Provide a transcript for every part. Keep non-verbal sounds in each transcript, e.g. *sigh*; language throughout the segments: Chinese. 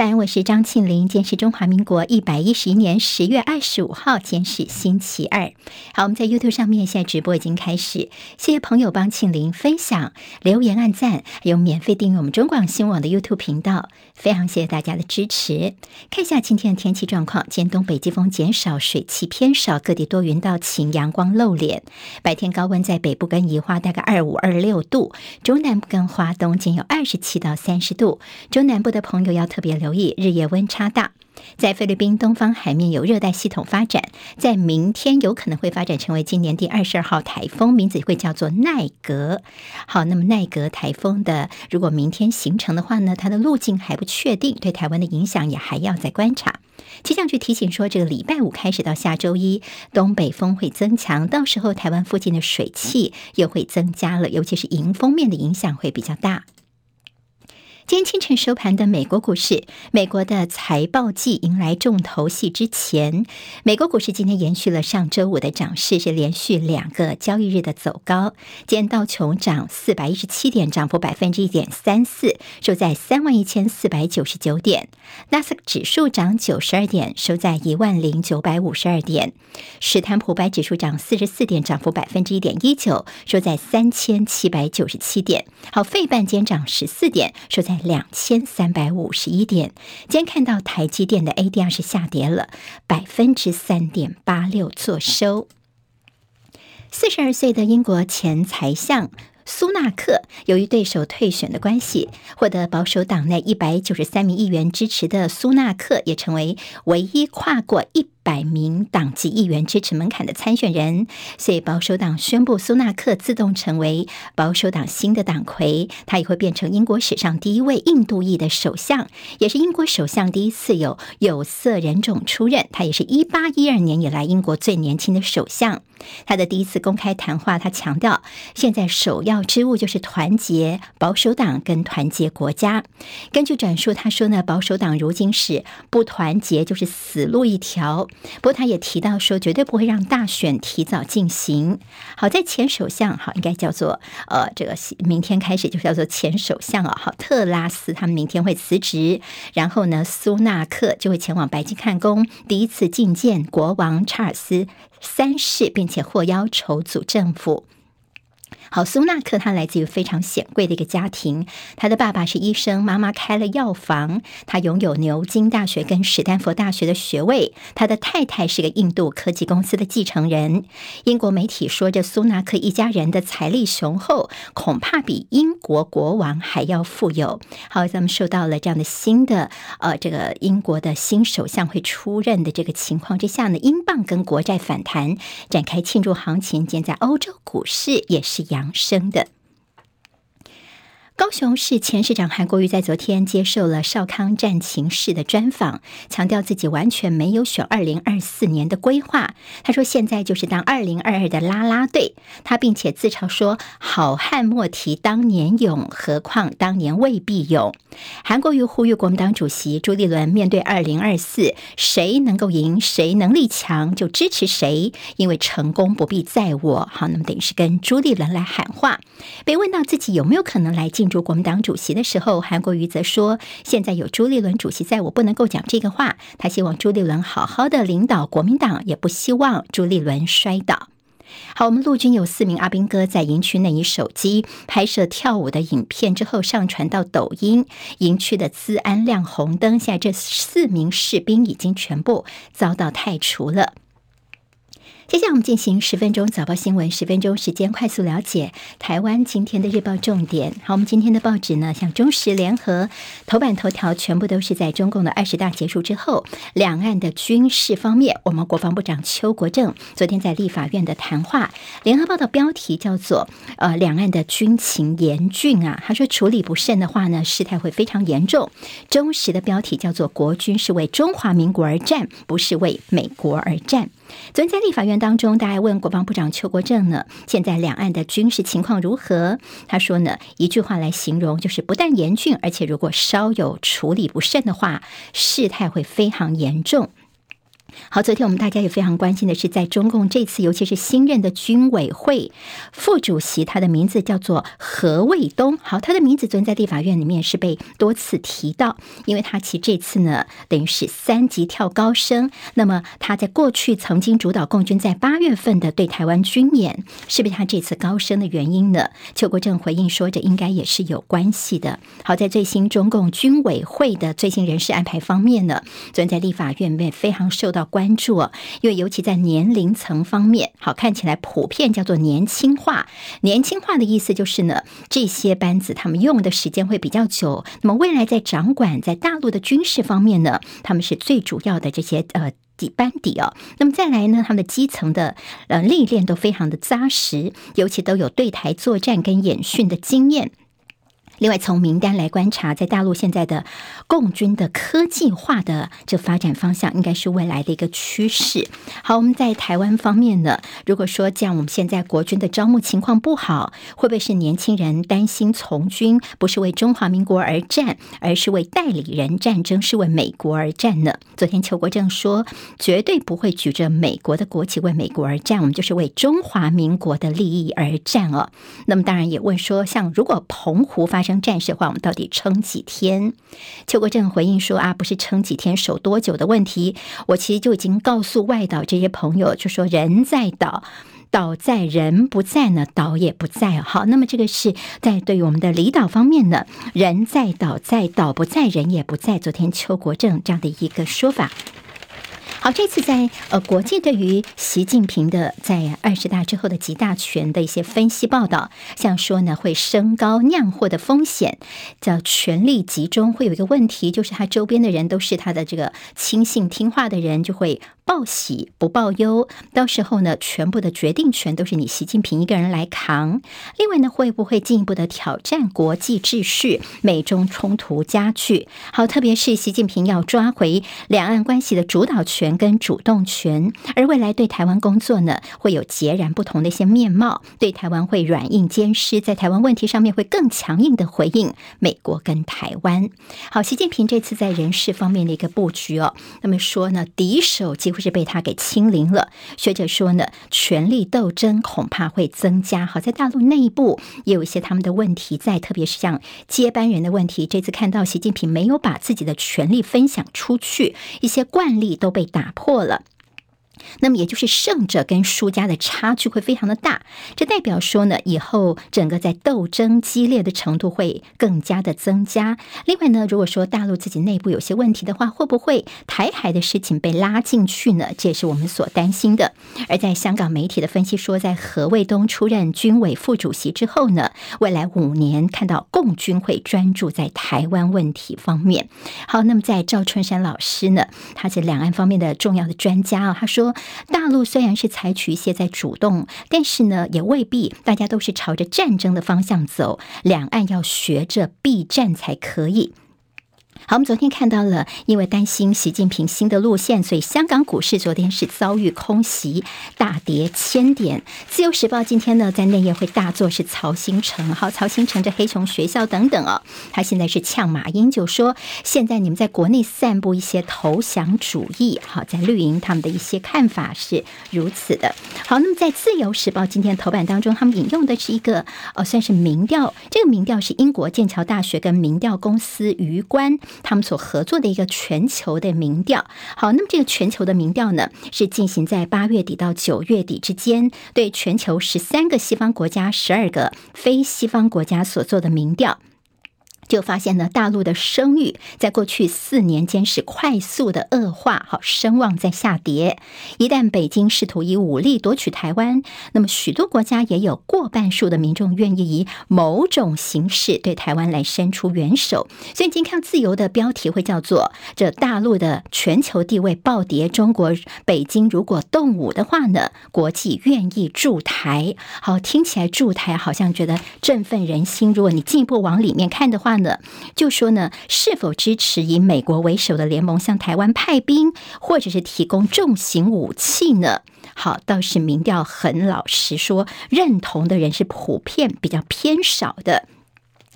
在安，我是张庆玲。今天是中华民国一百一十一年十月二十五号，今天是星期二。好，我们在 YouTube 上面现在直播已经开始，谢谢朋友帮庆玲分享、留言、按赞，还有免费订阅我们中广新闻网的 YouTube 频道，非常谢谢大家的支持。看一下今天的天气状况，今天东北季风减少，水汽偏少，各地多云到晴，阳光露脸。白天高温在北部跟宜花大概二五二六度，中南部跟花东仅有二十七到三十度。中南部的朋友要特别留留意日夜温差大，在菲律宾东方海面有热带系统发展，在明天有可能会发展成为今年第二十二号台风，名字会叫做奈格。好，那么奈格台风的如果明天形成的话呢，它的路径还不确定，对台湾的影响也还要再观察。气象局提醒说，这个礼拜五开始到下周一，东北风会增强，到时候台湾附近的水汽又会增加了，尤其是迎风面的影响会比较大。今天清晨收盘的美国股市，美国的财报季迎来重头戏之前，美国股市今天延续了上周五的涨势，是连续两个交易日的走高。今天道琼涨四百一十七点，涨幅百分之一点三四，收在三万一千四百九十九点。纳斯克指数涨九十二点，收在一万零九百五十二点。史坦普白指数涨四十四点，涨幅百分之一点一九，收在三千七百九十七点。好，费半间涨十四点，收在。两千三百五十一点。今天看到台积电的 ADR 是下跌了百分之三点八六，作收。四十二岁的英国前财相苏纳克，由于对手退选的关系，获得保守党内一百九十三名议员支持的苏纳克，也成为唯一跨过一。百名党籍议员支持门槛的参选人，所以保守党宣布苏纳克自动成为保守党新的党魁，他也会变成英国史上第一位印度裔的首相，也是英国首相第一次有有色人种出任。他也是一八一二年以来英国最年轻的首相。他的第一次公开谈话，他强调现在首要之务就是团结保守党跟团结国家。根据转述，他说呢，保守党如今是不团结就是死路一条。不过他也提到说，绝对不会让大选提早进行。好，在前首相好，应该叫做呃，这个明天开始就叫做前首相啊。好，特拉斯他们明天会辞职，然后呢，苏纳克就会前往白金汉宫，第一次觐见国王查尔斯三世，并且获邀筹组政府。好，苏纳克他来自于非常显贵的一个家庭，他的爸爸是医生，妈妈开了药房，他拥有牛津大学跟史丹佛大学的学位，他的太太是个印度科技公司的继承人。英国媒体说，这苏纳克一家人的财力雄厚，恐怕比英国国王还要富有。好，咱们受到了这样的新的呃，这个英国的新首相会出任的这个情况之下呢，英镑跟国债反弹，展开庆祝行情。现在欧洲股市也是样养生的。高雄市前市长韩国瑜在昨天接受了少康战情室的专访，强调自己完全没有选二零二四年的规划。他说：“现在就是当二零二二的啦啦队。”他并且自嘲说：“好汉莫提当年勇，何况当年未必勇。”韩国瑜呼吁国民党主席朱立伦面对二零二四，谁能够赢，谁能力强就支持谁，因为成功不必在我。好，那么等于是跟朱立伦来喊话。被问到自己有没有可能来进。主国民党主席的时候，韩国瑜则说：“现在有朱立伦主席在，我不能够讲这个话。他希望朱立伦好好的领导国民党，也不希望朱立伦摔倒。”好，我们陆军有四名阿兵哥在营区内以手机拍摄跳舞的影片之后上传到抖音，营区的资安亮红灯。现在这四名士兵已经全部遭到汰除了。接下来我们进行十分钟早报新闻，十分钟时间快速了解台湾今天的日报重点。好，我们今天的报纸呢，像中时、联合头版头条全部都是在中共的二十大结束之后，两岸的军事方面，我们国防部长邱国正昨天在立法院的谈话。联合报的标题叫做“呃，两岸的军情严峻啊”，他说处理不慎的话呢，事态会非常严重。中时的标题叫做“国军是为中华民国而战，不是为美国而战”。昨天在立法院当中，大家问国防部长邱国正呢，现在两岸的军事情况如何？他说呢，一句话来形容，就是不但严峻，而且如果稍有处理不慎的话，事态会非常严重。好，昨天我们大家也非常关心的是，在中共这次，尤其是新任的军委会副主席，他的名字叫做何卫东。好，他的名字昨天在立法院里面是被多次提到，因为他其实这次呢，等于是三级跳高升。那么他在过去曾经主导共军在八月份的对台湾军演，是不是他这次高升的原因呢？邱国正回应说，这应该也是有关系的。好，在最新中共军委会的最新人事安排方面呢，昨天在立法院里面非常受到。要关注，因为尤其在年龄层方面，好，看起来普遍叫做年轻化。年轻化的意思就是呢，这些班子他们用的时间会比较久。那么未来在掌管在大陆的军事方面呢，他们是最主要的这些呃底班底哦。那么再来呢，他们的基层的呃历练都非常的扎实，尤其都有对台作战跟演训的经验。另外，从名单来观察，在大陆现在的共军的科技化的这发展方向，应该是未来的一个趋势。好，我们在台湾方面呢，如果说这样，我们现在国军的招募情况不好，会不会是年轻人担心从军不是为中华民国而战，而是为代理人战争，是为美国而战呢？昨天邱国正说，绝对不会举着美国的国旗为美国而战，我们就是为中华民国的利益而战哦。那么当然也问说，像如果澎湖发生 *laughs* 战事的话，我们到底撑几天？邱国正回应说：“啊，不是撑几天、守多久的问题。我其实就已经告诉外岛这些朋友，就说人在岛，岛在人不在呢，岛也不在。好，那么这个是在对于我们的离岛方面呢，人在岛在，岛不在，人也不在。昨天邱国正这样的一个说法。”好，这次在呃国际对于习近平的在二十大之后的集大权的一些分析报道，像说呢会升高酿祸的风险，叫权力集中会有一个问题，就是他周边的人都是他的这个亲信听话的人，就会。报喜不报忧，到时候呢，全部的决定权都是你习近平一个人来扛。另外呢，会不会进一步的挑战国际秩序？美中冲突加剧，好，特别是习近平要抓回两岸关系的主导权跟主动权，而未来对台湾工作呢，会有截然不同的一些面貌。对台湾会软硬兼施，在台湾问题上面会更强硬的回应美国跟台湾。好，习近平这次在人事方面的一个布局哦，那么说呢，敌手几乎。是被他给清零了。学者说呢，权力斗争恐怕会增加。好，在大陆内部也有一些他们的问题在，特别是像接班人的问题。这次看到习近平没有把自己的权力分享出去，一些惯例都被打破了。那么也就是胜者跟输家的差距会非常的大，这代表说呢，以后整个在斗争激烈的程度会更加的增加。另外呢，如果说大陆自己内部有些问题的话，会不会台海的事情被拉进去呢？这也是我们所担心的。而在香港媒体的分析说，在何卫东出任军委副主席之后呢，未来五年看到共军会专注在台湾问题方面。好，那么在赵春山老师呢，他是两岸方面的重要的专家啊，他说大陆虽然是采取一些在主动，但是呢，也未必大家都是朝着战争的方向走。两岸要学着避战才可以。好，我们昨天看到了，因为担心习近平新的路线，所以香港股市昨天是遭遇空袭，大跌千点。自由时报今天呢，在内页会大作是曹兴诚，好，曹兴诚这黑熊学校等等哦，他现在是呛马英，就说现在你们在国内散布一些投降主义，好，在绿营他们的一些看法是如此的。好，那么在自由时报今天头版当中，他们引用的是一个呃，算是民调，这个民调是英国剑桥大学跟民调公司鱼观。他们所合作的一个全球的民调，好，那么这个全球的民调呢，是进行在八月底到九月底之间，对全球十三个西方国家、十二个非西方国家所做的民调。就发现呢，大陆的声誉在过去四年间是快速的恶化，好，声望在下跌。一旦北京试图以武力夺取台湾，那么许多国家也有过半数的民众愿意以某种形式对台湾来伸出援手。所以今天看自由的标题会叫做“这大陆的全球地位暴跌”，中国北京如果动武的话呢，国际愿意驻台。好，听起来驻台好像觉得振奋人心。如果你进一步往里面看的话，呢就说呢，是否支持以美国为首的联盟向台湾派兵，或者是提供重型武器呢？好，倒是民调很老实说，认同的人是普遍比较偏少的。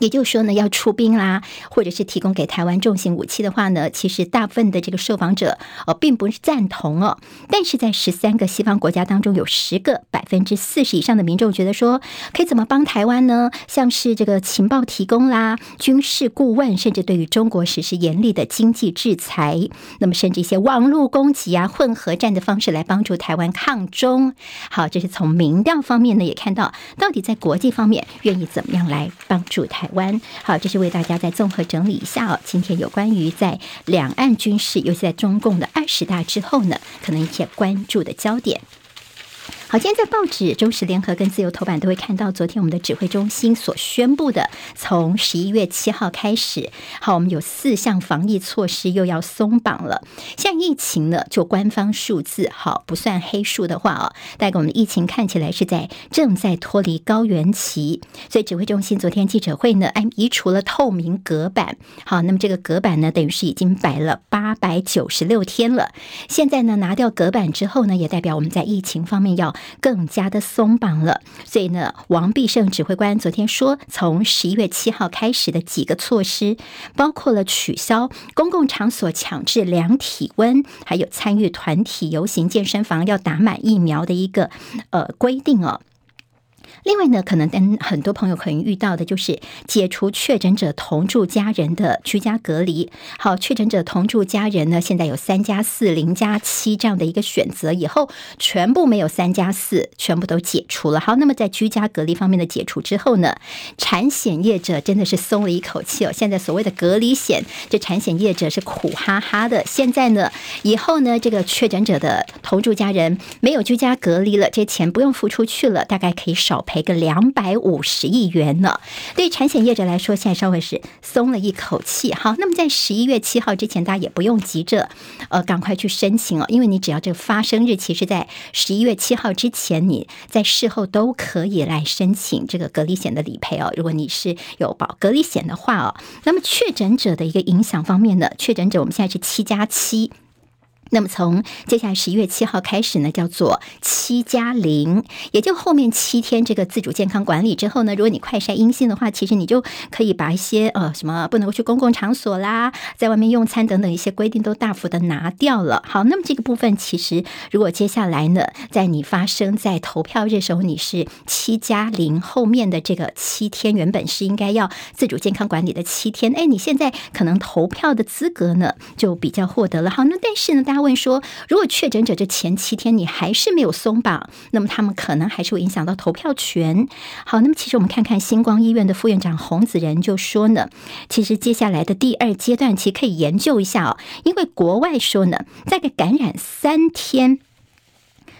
也就是说呢，要出兵啦，或者是提供给台湾重型武器的话呢，其实大部分的这个受访者哦，并不是赞同哦。但是在十三个西方国家当中，有十个百分之四十以上的民众觉得说，可以怎么帮台湾呢？像是这个情报提供啦、军事顾问，甚至对于中国实施严厉的经济制裁，那么甚至一些网络攻击啊、混合战的方式来帮助台湾抗中。好，这是从民调方面呢，也看到到底在国际方面愿意怎么样来帮助台湾。好，这是为大家再综合整理一下哦。今天有关于在两岸军事，尤其在中共的二十大之后呢，可能一些关注的焦点。好，今天在报纸《中时联合》跟《自由头版》都会看到，昨天我们的指挥中心所宣布的，从十一月七号开始，好，我们有四项防疫措施又要松绑了。现疫情呢，就官方数字好不算黑数的话哦，带给我们的疫情看起来是在正在脱离高原期，所以指挥中心昨天记者会呢，哎，移除了透明隔板。好，那么这个隔板呢，等于是已经摆了八百九十六天了。现在呢，拿掉隔板之后呢，也代表我们在疫情方面要。更加的松绑了，所以呢，王必胜指挥官昨天说，从十一月七号开始的几个措施，包括了取消公共场所强制量体温，还有参与团体游行、健身房要打满疫苗的一个呃规定哦。另外呢，可能跟很多朋友可能遇到的就是解除确诊者同住家人的居家隔离。好，确诊者同住家人呢，现在有三加四、零加七这样的一个选择，以后全部没有三加四，全部都解除了。好，那么在居家隔离方面的解除之后呢，产险业者真的是松了一口气哦。现在所谓的隔离险，这产险业者是苦哈哈的。现在呢，以后呢，这个确诊者的同住家人没有居家隔离了，这钱不用付出去了，大概可以少。赔个两百五十亿元呢，对产险业者来说，现在稍微是松了一口气。好，那么在十一月七号之前，大家也不用急着，呃，赶快去申请哦，因为你只要这个发生日期是在十一月七号之前，你在事后都可以来申请这个隔离险的理赔哦。如果你是有保隔离险的话哦，那么确诊者的一个影响方面呢，确诊者我们现在是七加七。那么从接下来十一月七号开始呢，叫做七加零，也就后面七天这个自主健康管理之后呢，如果你快筛阴性的话，其实你就可以把一些呃什么不能够去公共场所啦，在外面用餐等等一些规定都大幅的拿掉了。好，那么这个部分其实如果接下来呢，在你发生在投票日的时候你是七加零后面的这个七天，原本是应该要自主健康管理的七天，哎，你现在可能投票的资格呢就比较获得了。好，那但是呢，大家。问说，如果确诊者这前七天你还是没有松绑，那么他们可能还是会影响到投票权。好，那么其实我们看看星光医院的副院长洪子仁就说呢，其实接下来的第二阶段其实可以研究一下哦，因为国外说呢，大概感染三天。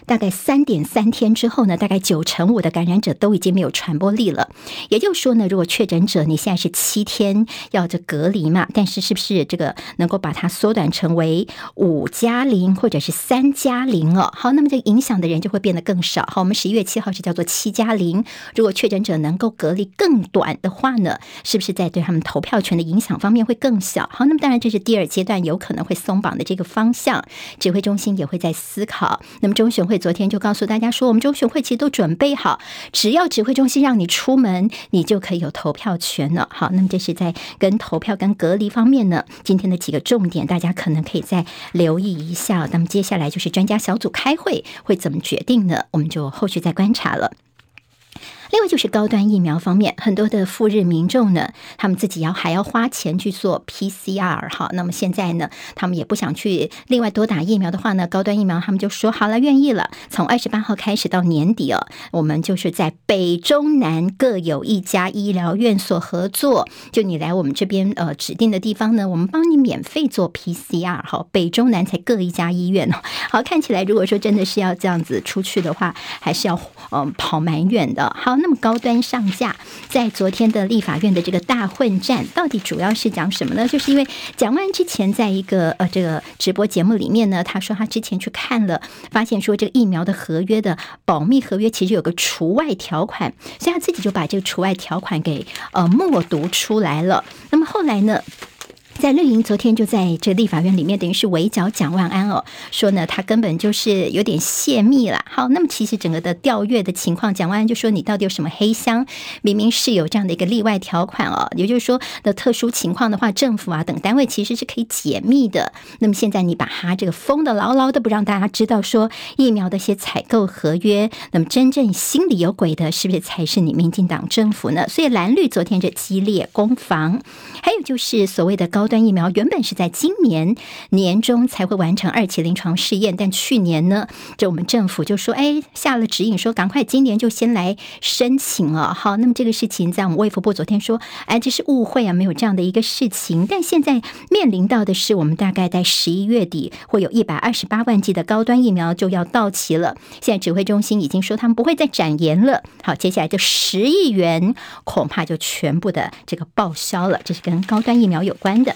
大概三点三天之后呢，大概九成五的感染者都已经没有传播力了。也就是说呢，如果确诊者你现在是七天要这隔离嘛，但是是不是这个能够把它缩短成为五加零或者是三加零哦？好，那么这个影响的人就会变得更少。好，我们十一月七号是叫做七加零。如果确诊者能够隔离更短的话呢，是不是在对他们投票权的影响方面会更小？好，那么当然这是第二阶段有可能会松绑的这个方向，指挥中心也会在思考。那么中选会昨天就告诉大家说，我们中选会其实都准备好，只要指挥中心让你出门，你就可以有投票权了。好，那么这是在跟投票跟隔离方面呢，今天的几个重点，大家可能可以再留意一下。那么接下来就是专家小组开会会怎么决定呢？我们就后续再观察了。另外就是高端疫苗方面，很多的赴日民众呢，他们自己要还要花钱去做 PCR 哈。那么现在呢，他们也不想去另外多打疫苗的话呢，高端疫苗他们就说好了，愿意了。从二十八号开始到年底哦，我们就是在北中南各有一家医疗院所合作，就你来我们这边呃指定的地方呢，我们帮你免费做 PCR 哈。北中南才各一家医院哦。好，看起来如果说真的是要这样子出去的话，还是要嗯、跑蛮远的。好。那么高端上架，在昨天的立法院的这个大混战，到底主要是讲什么呢？就是因为蒋万安之前在一个呃这个直播节目里面呢，他说他之前去看了，发现说这个疫苗的合约的保密合约其实有个除外条款，所以他自己就把这个除外条款给呃默读出来了。那么后来呢？在绿营昨天就在这立法院里面，等于是围剿蒋万安哦，说呢他根本就是有点泄密了。好，那么其实整个的调阅的情况，蒋万安就说你到底有什么黑箱？明明是有这样的一个例外条款哦，也就是说的特殊情况的话，政府啊等单位其实是可以解密的。那么现在你把它这个封得牢牢的，不让大家知道说疫苗的一些采购合约，那么真正心里有鬼的，是不是才是你民进党政府呢？所以蓝绿昨天这激烈攻防，还有就是所谓的高端疫苗，原本是在今年年中才会完成二期临床试验，但去年呢，这我们政府就说，哎，下了指引说赶快今年就先来申请了。好，那么这个事情在我们卫福部昨天说，哎，这是误会啊，没有这样的一个事情。但现在面临到的是，我们大概在十一月底会有一百二十八万剂的高端疫苗就要到期了。现在指挥中心已经说他们不会再展延了。好，接下来这十亿元恐怕就全部的这个报销了。这是跟高端疫苗有关的。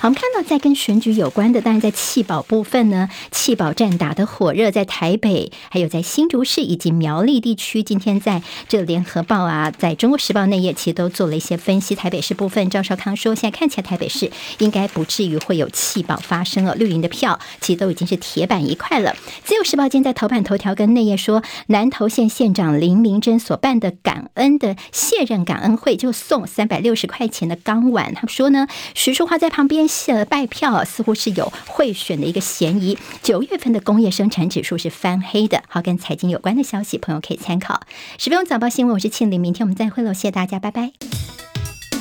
好，我们看到在跟选举有关的，当然在弃保部分呢，弃保战打得火热，在台北，还有在新竹市以及苗栗地区，今天在这联合报啊，在中国时报内页其实都做了一些分析。台北市部分，赵少康说，现在看起来台北市应该不至于会有弃保发生了，绿营的票其实都已经是铁板一块了。自由时报今天在头版头条跟内页说，南投县县长林明溱所办的感恩的卸任感恩会，就送三百六十块钱的钢碗。他说呢，徐淑华在旁边。谢拜票似乎是有贿选的一个嫌疑。九月份的工业生产指数是翻黑的。好，跟财经有关的消息，朋友可以参考。十分钟早报新闻，我是庆玲，明天我们再会喽，谢谢大家，拜拜。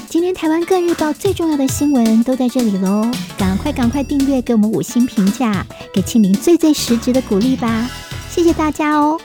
今天台湾各日报最重要的新闻都在这里喽，赶快赶快订阅，给我们五星评价，给庆玲最最实质的鼓励吧，谢谢大家哦。